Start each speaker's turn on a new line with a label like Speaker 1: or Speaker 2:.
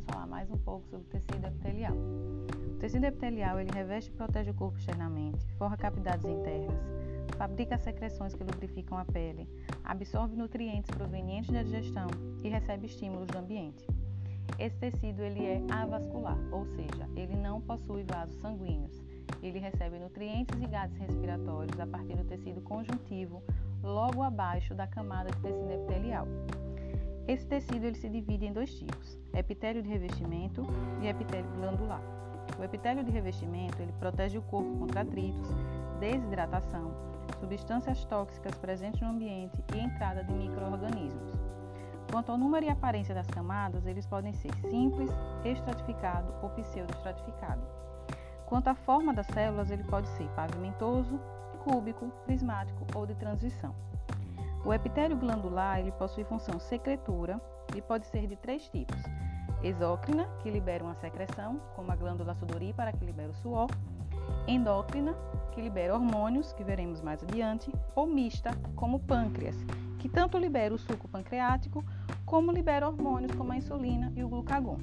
Speaker 1: vamos falar mais um pouco sobre o tecido epitelial. O tecido epitelial ele reveste e protege o corpo externamente, forra cavidades internas, fabrica secreções que lubrificam a pele, absorve nutrientes provenientes da digestão e recebe estímulos do ambiente. Esse tecido ele é avascular, ou seja, ele não possui vasos sanguíneos. Ele recebe nutrientes e gases respiratórios a partir do tecido conjuntivo, logo abaixo da camada de tecido epitelial. Esse tecido ele se divide em dois tipos: epitélio de revestimento e epitélio glandular. O epitélio de revestimento ele protege o corpo contra atritos, desidratação, substâncias tóxicas presentes no ambiente e entrada de microorganismos. Quanto ao número e aparência das camadas, eles podem ser simples, estratificado ou pseudoestratificado. Quanto à forma das células, ele pode ser pavimentoso, cúbico, prismático ou de transição. O epitélio glandular ele possui função secretora e pode ser de três tipos: exócrina, que libera uma secreção, como a glândula sudorípara, que libera o suor, endócrina, que libera hormônios, que veremos mais adiante, ou mista, como o pâncreas, que tanto libera o suco pancreático como libera hormônios como a insulina e o glucagon.